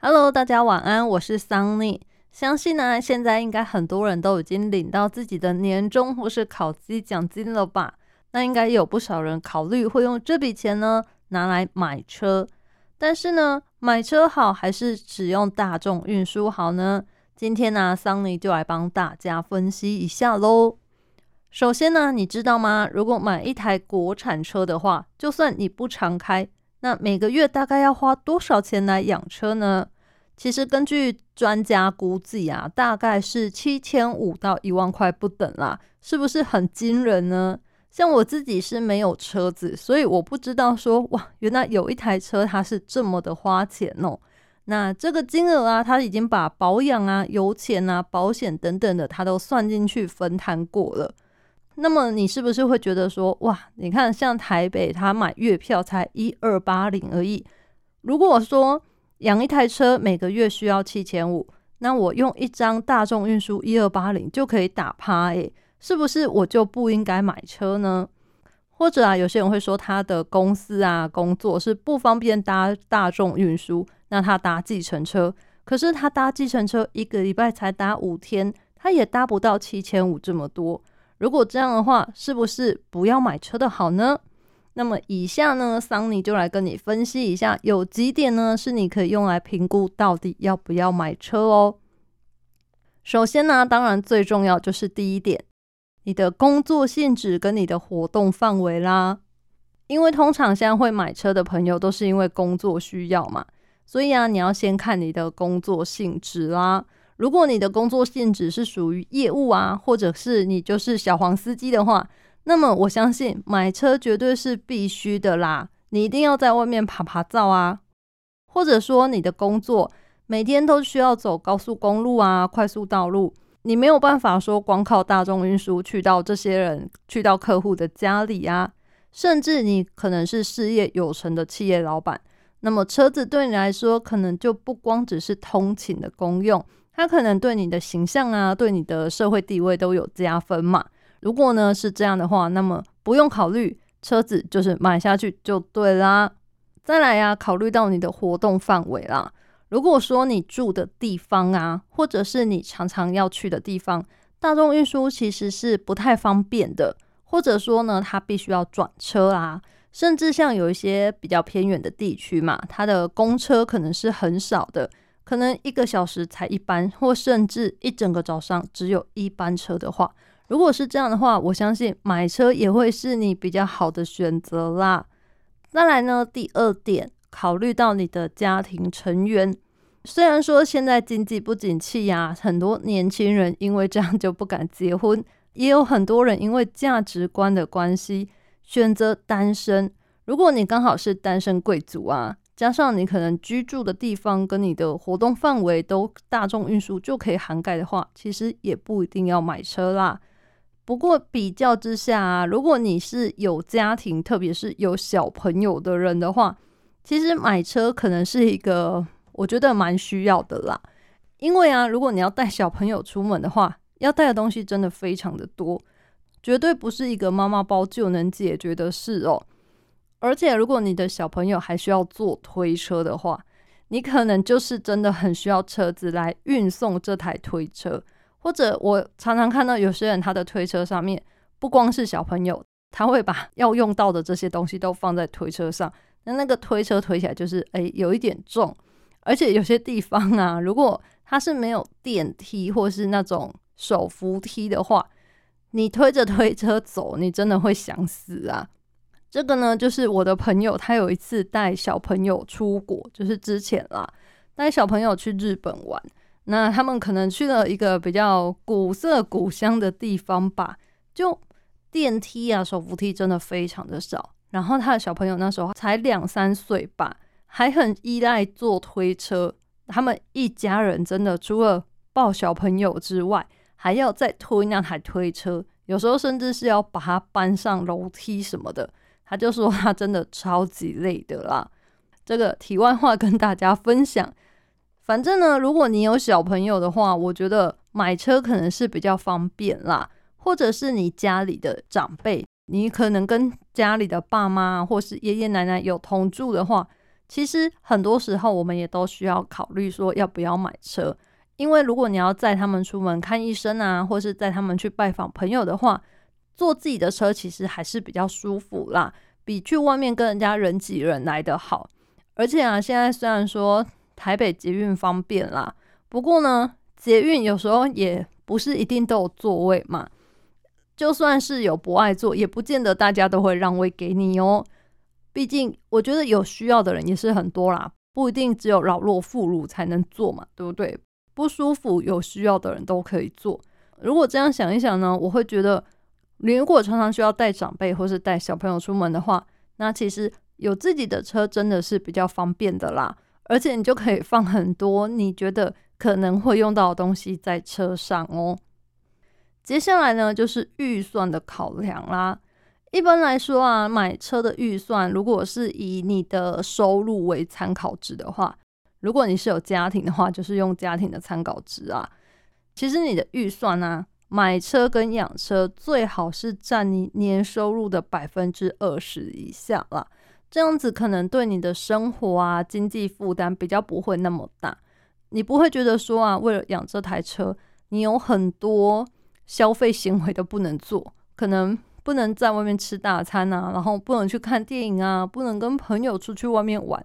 Hello，大家晚安，我是 Sunny。相信呢，现在应该很多人都已经领到自己的年终或是考绩奖金了吧？那应该有不少人考虑会用这笔钱呢拿来买车。但是呢，买车好还是使用大众运输好呢？今天呢，Sunny 就来帮大家分析一下喽。首先呢，你知道吗？如果买一台国产车的话，就算你不常开，那每个月大概要花多少钱来养车呢？其实根据专家估计啊，大概是七千五到一万块不等啦，是不是很惊人呢？像我自己是没有车子，所以我不知道说哇，原来有一台车它是这么的花钱哦。那这个金额啊，他已经把保养啊、油钱啊、保险等等的，他都算进去分摊过了。那么你是不是会觉得说，哇，你看像台北，他买月票才一二八零而已。如果说养一台车每个月需要七千五，那我用一张大众运输一二八零就可以打趴，诶，是不是我就不应该买车呢？或者啊，有些人会说他的公司啊工作是不方便搭大众运输，那他搭计程车，可是他搭计程车一个礼拜才搭五天，他也搭不到七千五这么多。如果这样的话，是不是不要买车的好呢？那么以下呢，桑尼就来跟你分析一下，有几点呢是你可以用来评估到底要不要买车哦。首先呢，当然最重要就是第一点，你的工作性质跟你的活动范围啦。因为通常现在会买车的朋友都是因为工作需要嘛，所以啊，你要先看你的工作性质啦。如果你的工作性质是属于业务啊，或者是你就是小黄司机的话，那么我相信买车绝对是必须的啦。你一定要在外面爬爬照啊，或者说你的工作每天都需要走高速公路啊、快速道路，你没有办法说光靠大众运输去到这些人、去到客户的家里啊。甚至你可能是事业有成的企业老板，那么车子对你来说可能就不光只是通勤的功用。它可能对你的形象啊，对你的社会地位都有加分嘛。如果呢是这样的话，那么不用考虑车子，就是买下去就对啦。再来呀，考虑到你的活动范围啦。如果说你住的地方啊，或者是你常常要去的地方，大众运输其实是不太方便的，或者说呢，它必须要转车啊，甚至像有一些比较偏远的地区嘛，它的公车可能是很少的。可能一个小时才一班，或甚至一整个早上只有一班车的话，如果是这样的话，我相信买车也会是你比较好的选择啦。再来呢，第二点，考虑到你的家庭成员，虽然说现在经济不景气呀，很多年轻人因为这样就不敢结婚，也有很多人因为价值观的关系选择单身。如果你刚好是单身贵族啊。加上你可能居住的地方跟你的活动范围都大众运输就可以涵盖的话，其实也不一定要买车啦。不过比较之下啊，如果你是有家庭，特别是有小朋友的人的话，其实买车可能是一个我觉得蛮需要的啦。因为啊，如果你要带小朋友出门的话，要带的东西真的非常的多，绝对不是一个妈妈包就能解决的事哦。而且，如果你的小朋友还需要坐推车的话，你可能就是真的很需要车子来运送这台推车。或者，我常常看到有些人他的推车上面不光是小朋友，他会把 要用到的这些东西都放在推车上。那那个推车推起来就是诶有一点重，而且有些地方啊，如果它是没有电梯或是那种手扶梯的话，你推着推车走，你真的会想死啊！这个呢，就是我的朋友，他有一次带小朋友出国，就是之前啦，带小朋友去日本玩。那他们可能去了一个比较古色古香的地方吧，就电梯啊、手扶梯真的非常的少。然后他的小朋友那时候才两三岁吧，还很依赖坐推车。他们一家人真的除了抱小朋友之外，还要再推那台推车，有时候甚至是要把它搬上楼梯什么的。他就说他真的超级累的啦。这个题外话跟大家分享。反正呢，如果你有小朋友的话，我觉得买车可能是比较方便啦。或者是你家里的长辈，你可能跟家里的爸妈或是爷爷奶奶有同住的话，其实很多时候我们也都需要考虑说要不要买车，因为如果你要载他们出门看医生啊，或是载他们去拜访朋友的话，坐自己的车其实还是比较舒服啦，比去外面跟人家人挤人来的好。而且啊，现在虽然说台北捷运方便啦，不过呢，捷运有时候也不是一定都有座位嘛。就算是有不爱坐，也不见得大家都会让位给你哦。毕竟，我觉得有需要的人也是很多啦，不一定只有老弱妇孺才能坐嘛，对不对？不舒服有需要的人都可以坐。如果这样想一想呢，我会觉得，如果常常需要带长辈或是带小朋友出门的话，那其实有自己的车真的是比较方便的啦。而且你就可以放很多你觉得可能会用到的东西在车上哦。接下来呢，就是预算的考量啦。一般来说啊，买车的预算，如果是以你的收入为参考值的话，如果你是有家庭的话，就是用家庭的参考值啊。其实你的预算呢，买车跟养车最好是占你年收入的百分之二十以下啦，这样子可能对你的生活啊经济负担比较不会那么大，你不会觉得说啊，为了养这台车，你有很多。消费行为都不能做，可能不能在外面吃大餐啊，然后不能去看电影啊，不能跟朋友出去外面玩。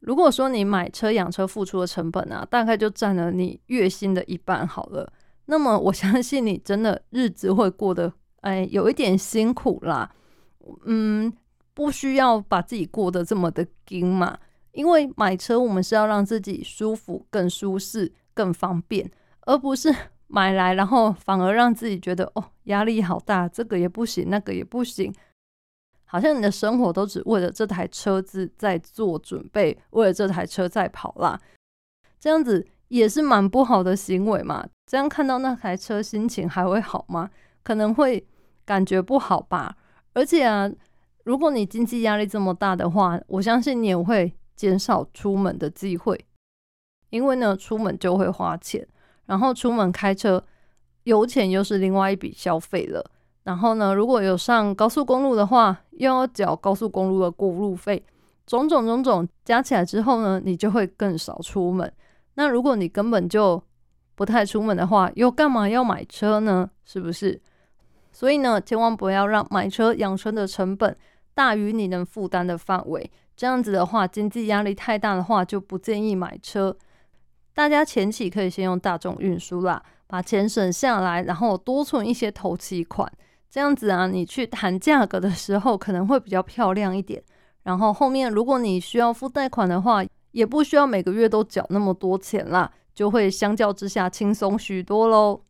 如果说你买车养车付出的成本啊，大概就占了你月薪的一半好了，那么我相信你真的日子会过得哎有一点辛苦啦。嗯，不需要把自己过得这么的紧嘛，因为买车我们是要让自己舒服、更舒适、更方便，而不是。买来，然后反而让自己觉得哦，压力好大，这个也不行，那个也不行，好像你的生活都只为了这台车子在做准备，为了这台车在跑啦，这样子也是蛮不好的行为嘛。这样看到那台车，心情还会好吗？可能会感觉不好吧。而且啊，如果你经济压力这么大的话，我相信你也会减少出门的机会，因为呢，出门就会花钱。然后出门开车，油钱又是另外一笔消费了。然后呢，如果有上高速公路的话，又要缴高速公路的过路费，种种种种加起来之后呢，你就会更少出门。那如果你根本就不太出门的话，又干嘛要买车呢？是不是？所以呢，千万不要让买车养车的成本大于你能负担的范围。这样子的话，经济压力太大的话，就不建议买车。大家前期可以先用大众运输啦，把钱省下来，然后多存一些头期款，这样子啊，你去谈价格的时候可能会比较漂亮一点。然后后面如果你需要付贷款的话，也不需要每个月都缴那么多钱啦，就会相较之下轻松许多喽。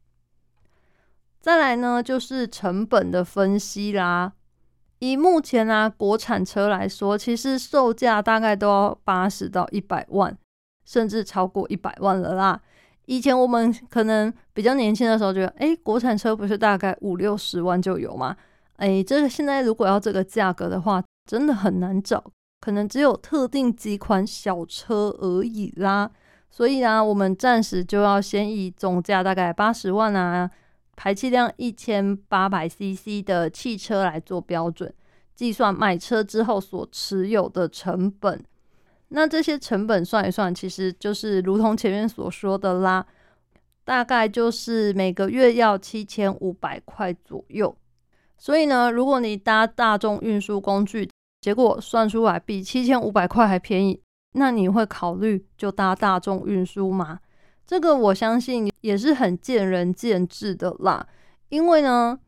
再来呢，就是成本的分析啦。以目前啊国产车来说，其实售价大概都要八十到一百万。甚至超过一百万了啦！以前我们可能比较年轻的时候，觉得哎，国产车不是大概五六十万就有吗？哎，这个现在如果要这个价格的话，真的很难找，可能只有特定几款小车而已啦。所以啊，我们暂时就要先以总价大概八十万啊，排气量一千八百 CC 的汽车来做标准，计算买车之后所持有的成本。那这些成本算一算，其实就是如同前面所说的啦，大概就是每个月要七千五百块左右。所以呢，如果你搭大众运输工具，结果算出来比七千五百块还便宜，那你会考虑就搭大众运输吗？这个我相信也是很见仁见智的啦。因为呢，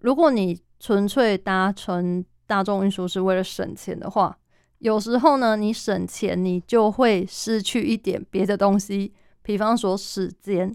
如果你纯粹搭乘大众运输是为了省钱的话，有时候呢，你省钱，你就会失去一点别的东西，比方说时间。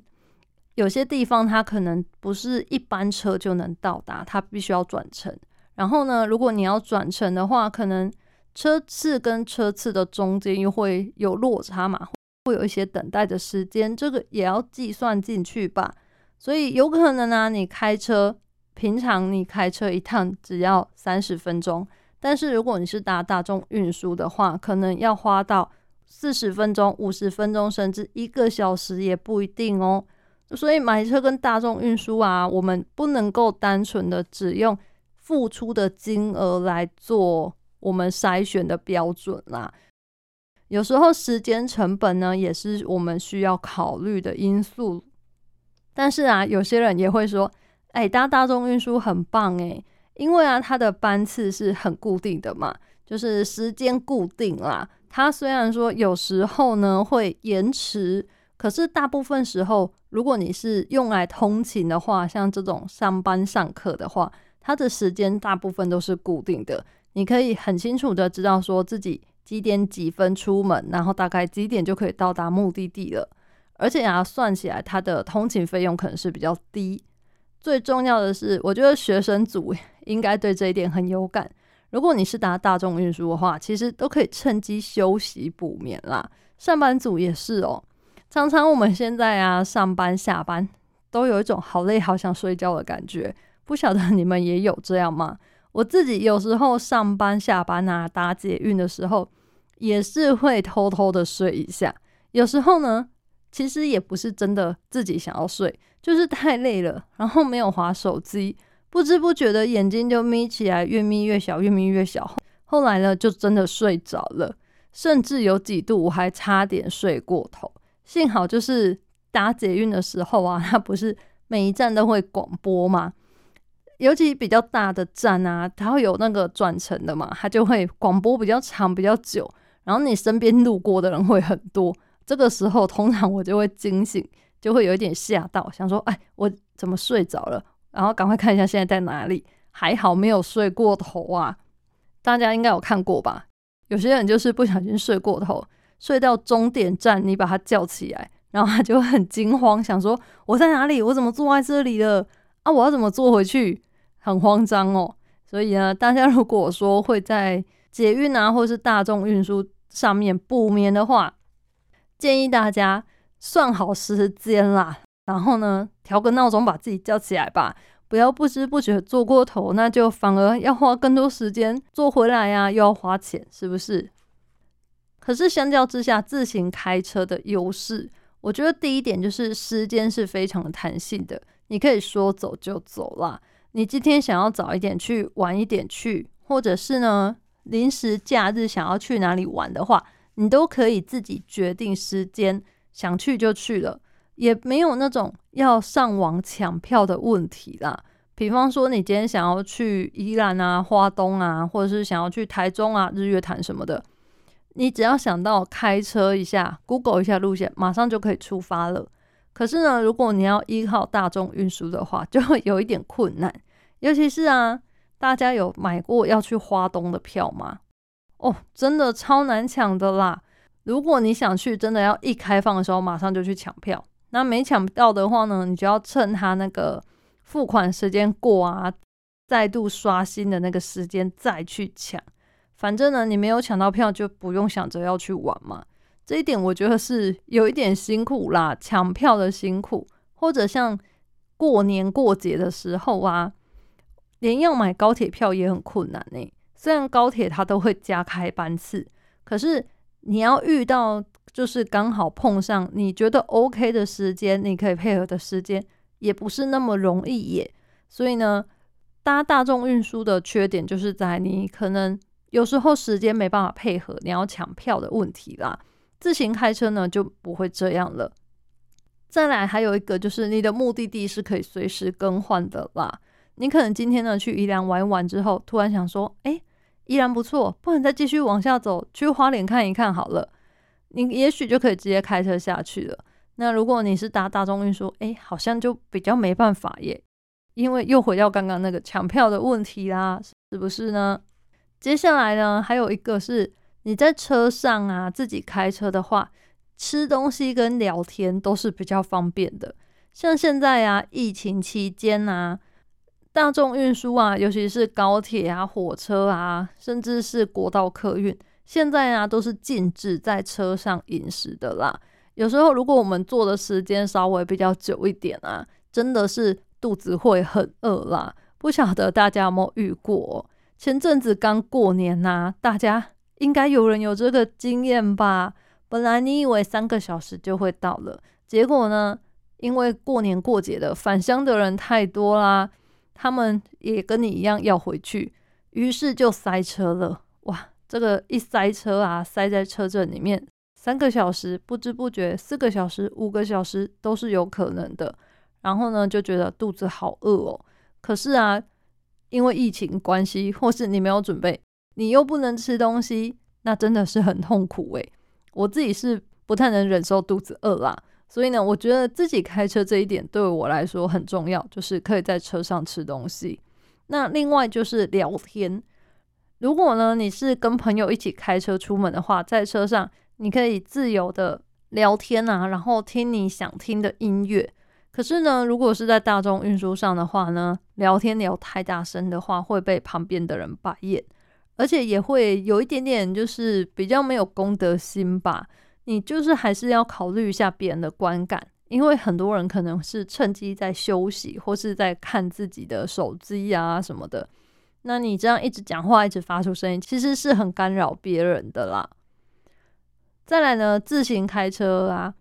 有些地方它可能不是一班车就能到达，它必须要转乘。然后呢，如果你要转乘的话，可能车次跟车次的中间又会有落差嘛，会有一些等待的时间，这个也要计算进去吧。所以有可能呢，你开车，平常你开车一趟只要三十分钟。但是如果你是搭大众运输的话，可能要花到四十分钟、五十分钟，甚至一个小时也不一定哦。所以买车跟大众运输啊，我们不能够单纯的只用付出的金额来做我们筛选的标准啦。有时候时间成本呢，也是我们需要考虑的因素。但是啊，有些人也会说，哎，搭大众运输很棒诶，因为啊，它的班次是很固定的嘛，就是时间固定啦。它虽然说有时候呢会延迟，可是大部分时候，如果你是用来通勤的话，像这种上班上课的话，它的时间大部分都是固定的。你可以很清楚的知道说自己几点几分出门，然后大概几点就可以到达目的地了。而且啊，算起来它的通勤费用可能是比较低。最重要的是，我觉得学生组 应该对这一点很有感。如果你是搭大众运输的话，其实都可以趁机休息补眠啦。上班族也是哦。常常我们现在啊，上班下班都有一种好累、好想睡觉的感觉。不晓得你们也有这样吗？我自己有时候上班下班啊，搭捷运的时候，也是会偷偷的睡一下。有时候呢。其实也不是真的自己想要睡，就是太累了，然后没有划手机，不知不觉的眼睛就眯起来，越眯越小，越眯越小。后来呢，就真的睡着了，甚至有几度我还差点睡过头。幸好就是搭捷运的时候啊，它不是每一站都会广播嘛，尤其比较大的站啊，它会有那个转乘的嘛，它就会广播比较长、比较久，然后你身边路过的人会很多。这个时候，通常我就会惊醒，就会有一点吓到，想说：“哎，我怎么睡着了？”然后赶快看一下现在在哪里。还好没有睡过头啊！大家应该有看过吧？有些人就是不小心睡过头，睡到终点站，你把他叫起来，然后他就很惊慌，想说：“我在哪里？我怎么坐在这里了？啊，我要怎么坐回去？”很慌张哦。所以呢，大家如果说会在捷运啊，或是大众运输上面不眠的话，建议大家算好时间啦，然后呢调个闹钟把自己叫起来吧，不要不知不觉坐过头，那就反而要花更多时间坐回来呀，又要花钱，是不是？可是相较之下，自行开车的优势，我觉得第一点就是时间是非常的弹性的，你可以说走就走啦。你今天想要早一点去，晚一点去，或者是呢临时假日想要去哪里玩的话。你都可以自己决定时间，想去就去了，也没有那种要上网抢票的问题啦。比方说，你今天想要去宜兰啊、花东啊，或者是想要去台中啊、日月潭什么的，你只要想到开车一下，Google 一下路线，马上就可以出发了。可是呢，如果你要依靠大众运输的话，就会有一点困难。尤其是啊，大家有买过要去花东的票吗？哦，真的超难抢的啦！如果你想去，真的要一开放的时候马上就去抢票。那没抢到的话呢，你就要趁他那个付款时间过啊，再度刷新的那个时间再去抢。反正呢，你没有抢到票，就不用想着要去玩嘛。这一点我觉得是有一点辛苦啦，抢票的辛苦，或者像过年过节的时候啊，连要买高铁票也很困难呢。虽然高铁它都会加开班次，可是你要遇到就是刚好碰上你觉得 OK 的时间，你可以配合的时间，也不是那么容易耶。所以呢，搭大众运输的缺点就是在你可能有时候时间没办法配合，你要抢票的问题啦。自行开车呢就不会这样了。再来还有一个就是你的目的地是可以随时更换的啦。你可能今天呢去宜良玩完之后，突然想说，哎。依然不错，不然再继续往下走，去花莲看一看好了。你也许就可以直接开车下去了。那如果你是搭大众运输，哎，好像就比较没办法耶，因为又回到刚刚那个抢票的问题啦，是不是呢？接下来呢，还有一个是你在车上啊，自己开车的话，吃东西跟聊天都是比较方便的。像现在啊，疫情期间啊。大众运输啊，尤其是高铁啊、火车啊，甚至是国道客运，现在啊都是禁止在车上饮食的啦。有时候如果我们坐的时间稍微比较久一点啊，真的是肚子会很饿啦。不晓得大家有没有遇过？前阵子刚过年呐，大家应该有人有这个经验吧？本来你以为三个小时就会到了，结果呢，因为过年过节的返乡的人太多啦。他们也跟你一样要回去，于是就塞车了。哇，这个一塞车啊，塞在车阵里面三个小时，不知不觉四个小时、五个小时都是有可能的。然后呢，就觉得肚子好饿哦。可是啊，因为疫情关系，或是你没有准备，你又不能吃东西，那真的是很痛苦诶。我自己是不太能忍受肚子饿啦，所以呢，我觉得自己开车这一点对我来说很重要，就是可以在车上吃东西。那另外就是聊天。如果呢，你是跟朋友一起开车出门的话，在车上你可以自由的聊天啊，然后听你想听的音乐。可是呢，如果是在大众运输上的话呢，聊天聊太大声的话，会被旁边的人白眼，而且也会有一点点就是比较没有公德心吧。你就是还是要考虑一下别人的观感，因为很多人可能是趁机在休息或是在看自己的手机啊什么的。那你这样一直讲话，一直发出声音，其实是很干扰别人的啦。再来呢，自行开车啊，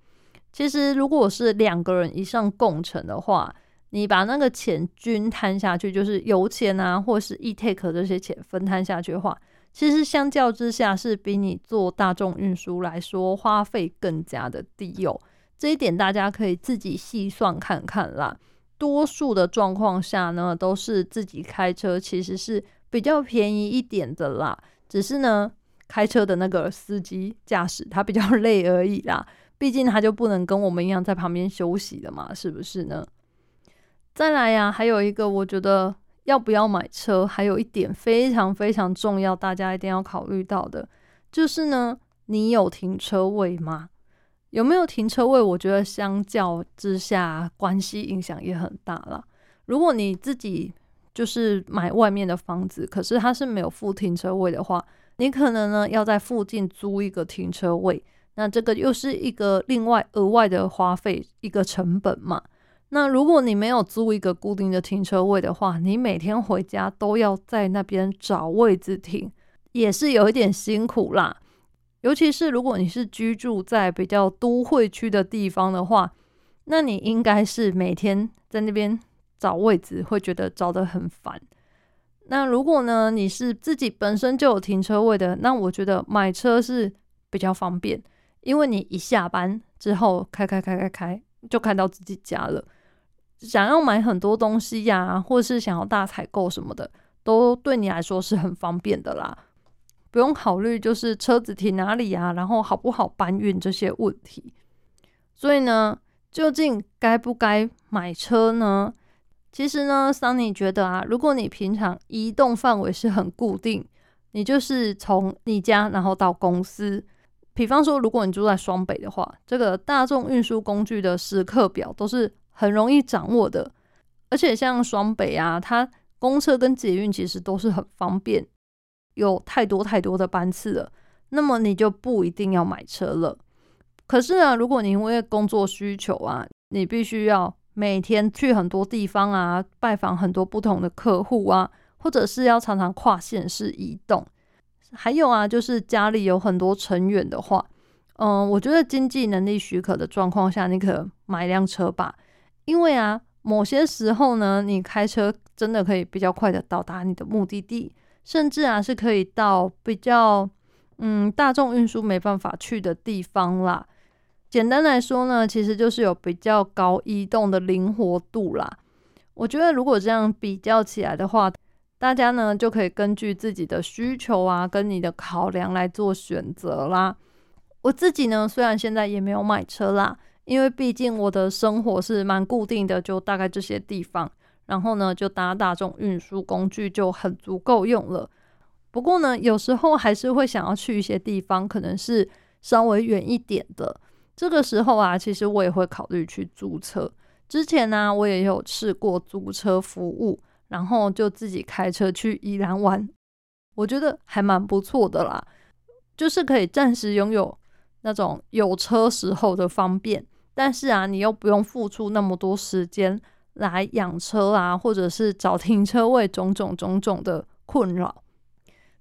其实如果是两个人以上共乘的话，你把那个钱均摊下去，就是油钱啊，或是 e take 这些钱分摊下去的话，其实相较之下是比你坐大众运输来说花费更加的低哦。这一点大家可以自己细算看看啦。多数的状况下呢，都是自己开车，其实是比较便宜一点的啦。只是呢，开车的那个司机驾驶他比较 累而已啦。毕竟他就不能跟我们一样在旁边休息的嘛，是不是呢？再来呀，还有一个，我觉得要不要买车，还有一点非常非常重要，大家一定要考虑到的，就是呢，你有停车位吗？有没有停车位？我觉得相较之下，关系影响也很大了。如果你自己就是买外面的房子，可是它是没有附停车位的话，你可能呢要在附近租一个停车位，那这个又是一个另外额外的花费，一个成本嘛。那如果你没有租一个固定的停车位的话，你每天回家都要在那边找位置停，也是有一点辛苦啦。尤其是如果你是居住在比较都会区的地方的话，那你应该是每天在那边找位置，会觉得找得很烦。那如果呢，你是自己本身就有停车位的，那我觉得买车是比较方便，因为你一下班之后开开开开开，就开到自己家了。想要买很多东西呀，或是想要大采购什么的，都对你来说是很方便的啦。不用考虑就是车子停哪里啊，然后好不好搬运这些问题。所以呢，究竟该不该买车呢？其实呢，桑尼觉得啊，如果你平常移动范围是很固定，你就是从你家然后到公司。比方说，如果你住在双北的话，这个大众运输工具的时刻表都是很容易掌握的。而且像双北啊，它公车跟捷运其实都是很方便。有太多太多的班次了，那么你就不一定要买车了。可是呢，如果你因为工作需求啊，你必须要每天去很多地方啊，拜访很多不同的客户啊，或者是要常常跨县市移动，还有啊，就是家里有很多成员的话，嗯，我觉得经济能力许可的状况下，你可买辆车吧。因为啊，某些时候呢，你开车真的可以比较快的到达你的目的地。甚至啊，是可以到比较嗯大众运输没办法去的地方啦。简单来说呢，其实就是有比较高移动的灵活度啦。我觉得如果这样比较起来的话，大家呢就可以根据自己的需求啊，跟你的考量来做选择啦。我自己呢，虽然现在也没有买车啦，因为毕竟我的生活是蛮固定的，就大概这些地方。然后呢，就搭大众运输工具就很足够用了。不过呢，有时候还是会想要去一些地方，可能是稍微远一点的。这个时候啊，其实我也会考虑去租车。之前呢，我也有试过租车服务，然后就自己开车去宜兰玩，我觉得还蛮不错的啦。就是可以暂时拥有那种有车时候的方便，但是啊，你又不用付出那么多时间。来养车啊，或者是找停车位，种种种种的困扰，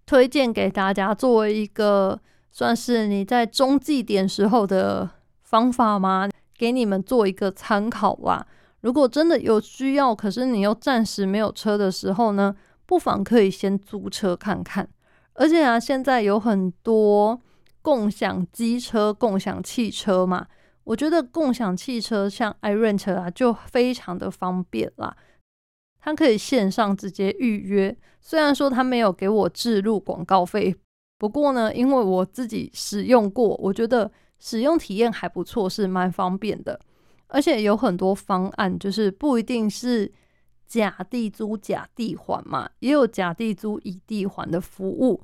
推荐给大家作为一个算是你在中继点时候的方法吗？给你们做一个参考吧。如果真的有需要，可是你又暂时没有车的时候呢，不妨可以先租车看看。而且啊，现在有很多共享机车、共享汽车嘛，我觉得共享汽车像 iRent 啊，就非常的方便啦。它可以线上直接预约，虽然说它没有给我置入广告费，不过呢，因为我自己使用过，我觉得使用体验还不错，是蛮方便的。而且有很多方案，就是不一定是假地租假地还嘛，也有假地租以地还的服务。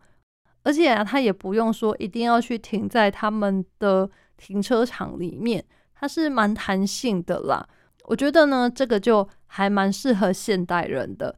而且啊，他也不用说一定要去停在他们的停车场里面，它是蛮弹性的啦。我觉得呢，这个就还蛮适合现代人的。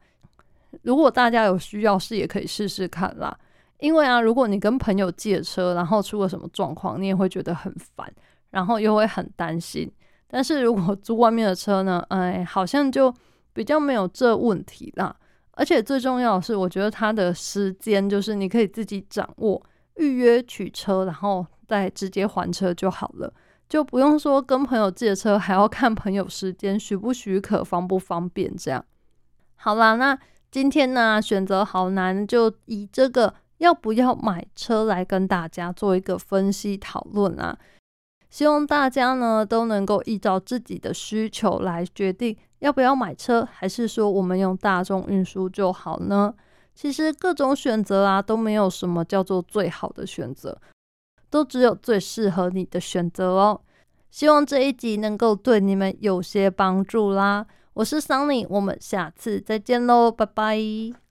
如果大家有需要，是也可以试试看啦。因为啊，如果你跟朋友借车，然后出了什么状况，你也会觉得很烦，然后又会很担心。但是如果租外面的车呢，哎，好像就比较没有这问题啦。而且最重要的是，我觉得它的时间就是你可以自己掌握，预约取车，然后再直接还车就好了。就不用说跟朋友借车还要看朋友时间许不许可方不方便这样。好啦，那今天呢选择好难，就以这个要不要买车来跟大家做一个分析讨论啊。希望大家呢都能够依照自己的需求来决定要不要买车，还是说我们用大众运输就好呢？其实各种选择啊都没有什么叫做最好的选择。都只有最适合你的选择哦。希望这一集能够对你们有些帮助啦。我是 Sunny，我们下次再见喽，拜拜。